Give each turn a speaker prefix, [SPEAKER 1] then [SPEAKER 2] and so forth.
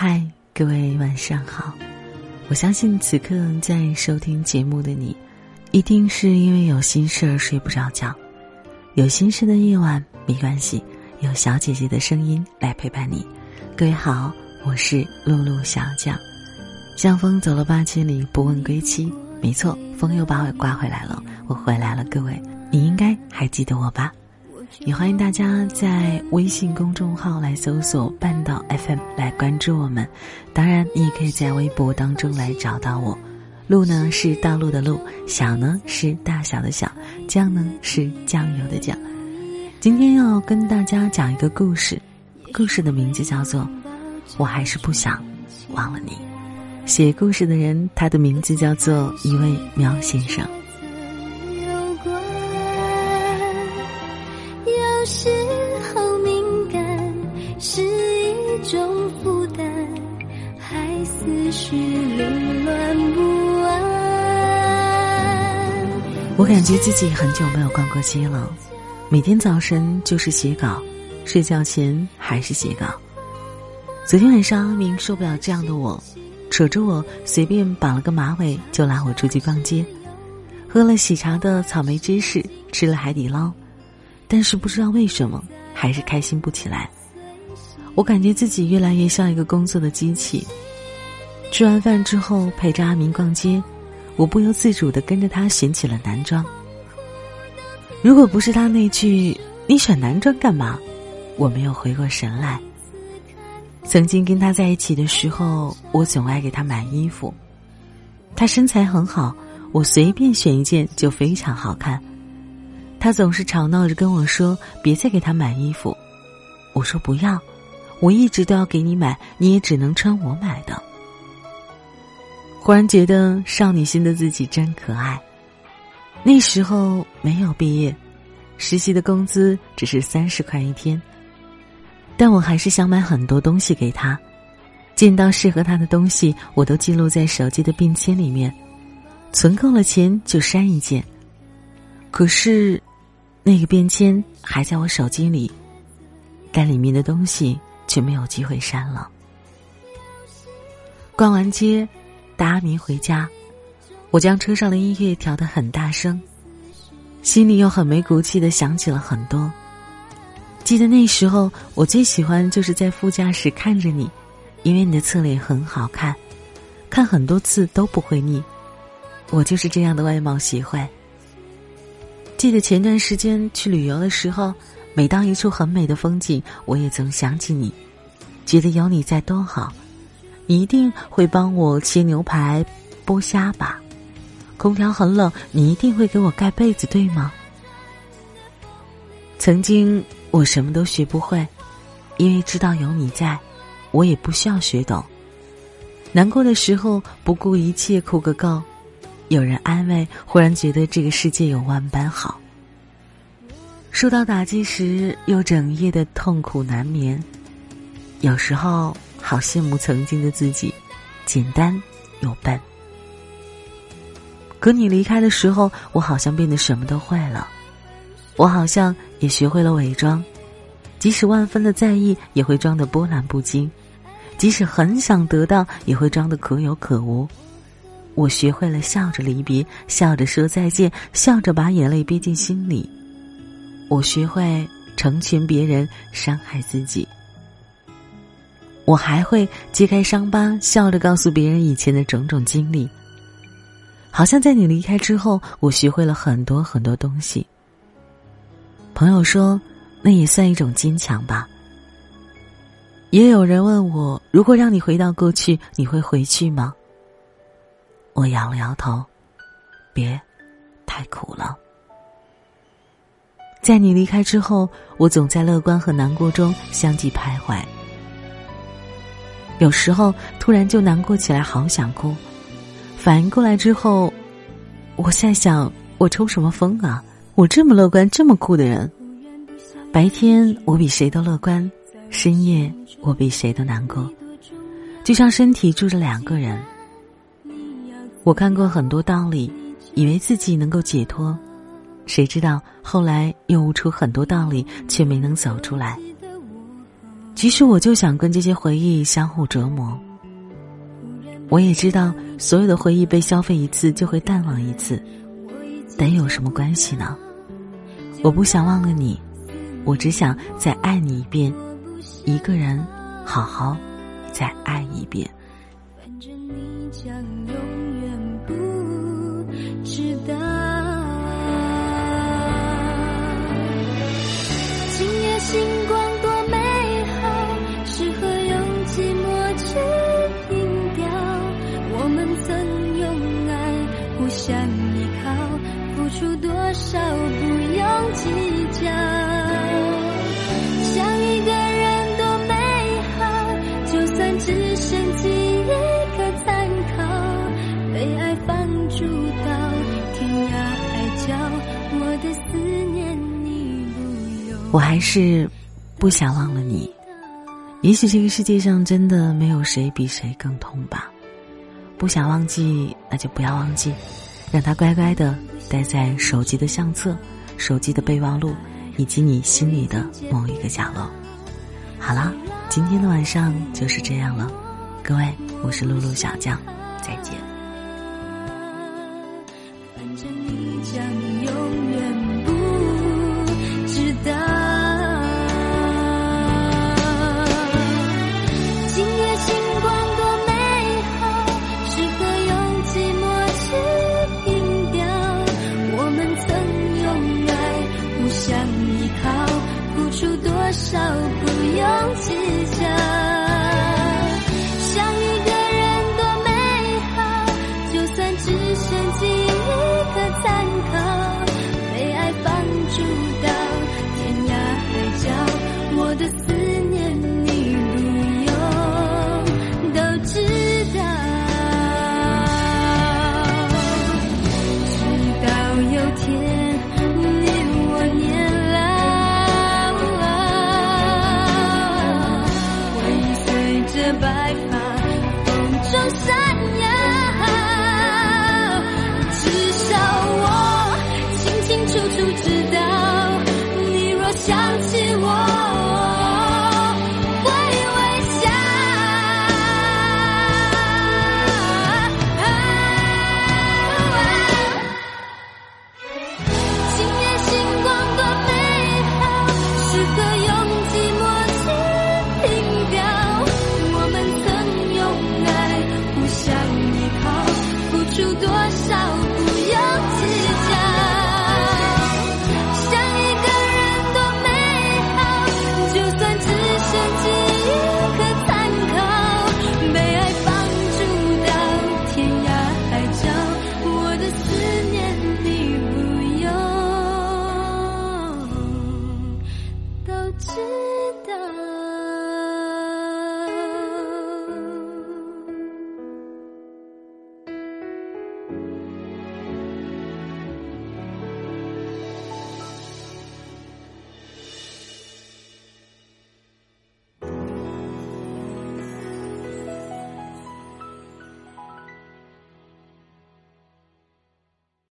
[SPEAKER 1] 嗨，各位晚上好！我相信此刻在收听节目的你，一定是因为有心事而睡不着觉。有心事的夜晚没关系，有小姐姐的声音来陪伴你。各位好，我是露露小将。像风走了八千里，不问归期。没错，风又把我刮回来了，我回来了。各位，你应该还记得我吧？也欢迎大家在微信公众号来搜索“半岛 FM” 来关注我们。当然，你也可以在微博当中来找到我。路呢是道路的路，小呢是大小的小，酱呢是酱油的酱。今天要跟大家讲一个故事，故事的名字叫做《我还是不想忘了你》。写故事的人，他的名字叫做一位苗先生。
[SPEAKER 2] 时候敏感是一种负担，还思绪凌乱不安
[SPEAKER 1] 我感觉自己很久没有逛过街了，每天早晨就是写稿，睡觉前还是写稿。昨天晚上，明受不了这样的我，扯着我随便绑了个马尾，就拉我出去逛街，喝了喜茶的草莓芝士，吃了海底捞，但是不知道为什么，还是开心不起来。我感觉自己越来越像一个工作的机器。吃完饭之后，陪着阿明逛街。我不由自主的跟着他选起了男装。如果不是他那句“你选男装干嘛”，我没有回过神来。曾经跟他在一起的时候，我总爱给他买衣服。他身材很好，我随便选一件就非常好看。他总是吵闹着跟我说：“别再给他买衣服。”我说：“不要，我一直都要给你买，你也只能穿我买的。”忽然觉得少女心的自己真可爱。那时候没有毕业，实习的工资只是三十块一天，但我还是想买很多东西给他。见到适合他的东西，我都记录在手机的便签里面，存够了钱就删一件。可是，那个便签还在我手机里，但里面的东西却没有机会删了。逛完街。带阿明回家，我将车上的音乐调得很大声，心里又很没骨气的想起了很多。记得那时候，我最喜欢就是在副驾驶看着你，因为你的侧脸很好看，看很多次都不会腻。我就是这样的外貌协会。记得前段时间去旅游的时候，每当一处很美的风景，我也总想起你，觉得有你在多好。你一定会帮我切牛排、剥虾吧？空调很冷，你一定会给我盖被子，对吗？曾经我什么都学不会，因为知道有你在，我也不需要学懂。难过的时候不顾一切哭个够，有人安慰，忽然觉得这个世界有万般好。受到打击时又整夜的痛苦难眠，有时候。好羡慕曾经的自己，简单又笨。可你离开的时候，我好像变得什么都会了。我好像也学会了伪装，即使万分的在意，也会装得波澜不惊；即使很想得到，也会装得可有可无。我学会了笑着离别，笑着说再见，笑着把眼泪憋进心里。我学会成全别人，伤害自己。我还会揭开伤疤，笑着告诉别人以前的种种经历。好像在你离开之后，我学会了很多很多东西。朋友说，那也算一种坚强吧。也有人问我，如果让你回到过去，你会回去吗？我摇了摇头，别，太苦了。在你离开之后，我总在乐观和难过中相继徘徊。有时候突然就难过起来，好想哭。反应过来之后，我在想：我抽什么风啊？我这么乐观、这么酷的人，白天我比谁都乐观，深夜我比谁都难过。就像身体住着两个人。我看过很多道理，以为自己能够解脱，谁知道后来又悟出很多道理，却没能走出来。
[SPEAKER 2] 其实我就想跟这些回忆相互折磨。我也知道，所有的回忆被消费一次就会淡忘一次，但有什么关系呢？我不想忘了你，我只想再爱你一遍，一个人好好再爱一遍。互相依靠，付出多少不用计较。想一个人多美好，就算只剩记忆可参考，被爱放逐到天涯海角。我的思念你不用，我还是不想忘了你。也许这个世界上真的没有谁比谁更痛吧。不想忘记，那就不要忘记，让它乖乖的待在手机的相册、手机的备忘录，以及你心里的某一个角落。好了，今天的晚上就是这样了。各位，我是露露小将，再见。